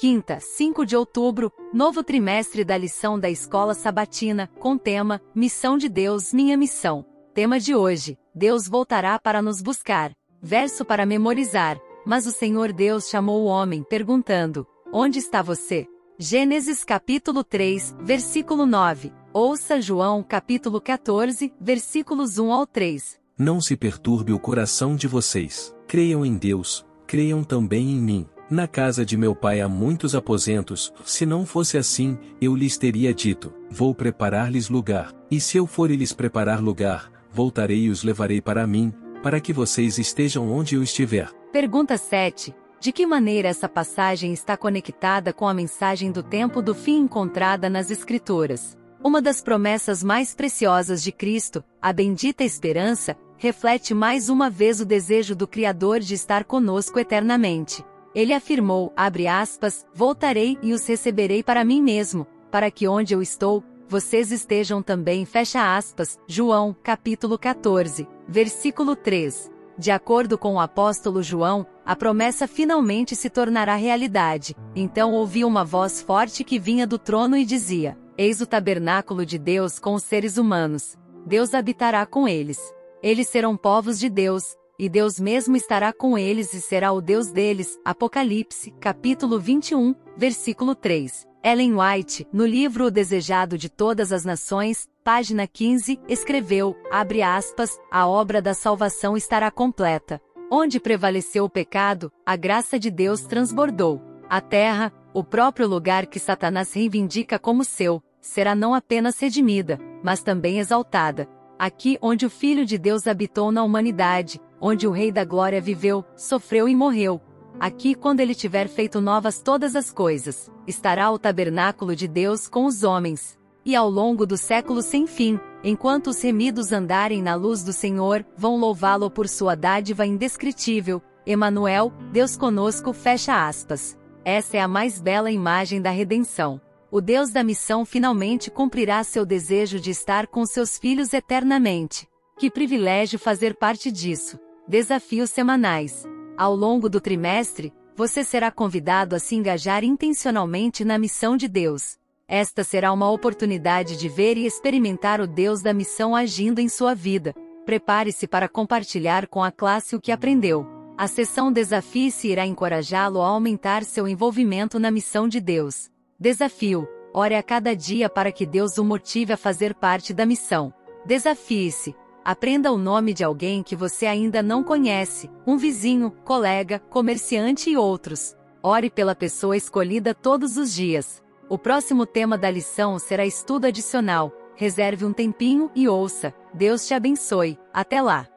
Quinta, 5 de outubro, novo trimestre da lição da Escola Sabatina, com tema Missão de Deus, minha missão. Tema de hoje: Deus voltará para nos buscar. Verso para memorizar. Mas o Senhor Deus chamou o homem, perguntando: Onde está você? Gênesis capítulo 3, versículo 9. Ouça João capítulo 14, versículos 1 ao 3. Não se perturbe o coração de vocês. Creiam em Deus, creiam também em mim. Na casa de meu pai há muitos aposentos, se não fosse assim, eu lhes teria dito: Vou preparar-lhes lugar, e se eu for lhes preparar lugar, voltarei e os levarei para mim, para que vocês estejam onde eu estiver. Pergunta 7. De que maneira essa passagem está conectada com a mensagem do tempo do fim encontrada nas Escrituras? Uma das promessas mais preciosas de Cristo, a bendita esperança, reflete mais uma vez o desejo do Criador de estar conosco eternamente. Ele afirmou, abre aspas, voltarei e os receberei para mim mesmo, para que onde eu estou, vocês estejam também, fecha aspas, João, capítulo 14, versículo 3. De acordo com o apóstolo João, a promessa finalmente se tornará realidade. Então ouvi uma voz forte que vinha do trono e dizia: Eis o tabernáculo de Deus com os seres humanos. Deus habitará com eles. Eles serão povos de Deus, e Deus mesmo estará com eles e será o Deus deles. Apocalipse, capítulo 21, versículo 3. Ellen White, no livro O Desejado de Todas as Nações, página 15, escreveu, abre aspas, a obra da salvação estará completa. Onde prevaleceu o pecado, a graça de Deus transbordou. A terra, o próprio lugar que Satanás reivindica como seu, será não apenas redimida, mas também exaltada. Aqui onde o Filho de Deus habitou na humanidade, onde o Rei da Glória viveu, sofreu e morreu. Aqui, quando ele tiver feito novas todas as coisas, estará o tabernáculo de Deus com os homens. E ao longo do século sem fim, enquanto os remidos andarem na luz do Senhor, vão louvá-lo por sua dádiva indescritível. Emanuel, Deus conosco, fecha aspas. Essa é a mais bela imagem da redenção. O Deus da missão finalmente cumprirá seu desejo de estar com seus filhos eternamente. Que privilégio fazer parte disso. Desafios semanais. Ao longo do trimestre, você será convidado a se engajar intencionalmente na missão de Deus. Esta será uma oportunidade de ver e experimentar o Deus da missão agindo em sua vida. Prepare-se para compartilhar com a classe o que aprendeu. A sessão Desafie-se irá encorajá-lo a aumentar seu envolvimento na missão de Deus. Desafio: ore a cada dia para que Deus o motive a fazer parte da missão. Desafie-se. Aprenda o nome de alguém que você ainda não conhece, um vizinho, colega, comerciante e outros. Ore pela pessoa escolhida todos os dias. O próximo tema da lição será estudo adicional. Reserve um tempinho e ouça. Deus te abençoe. Até lá!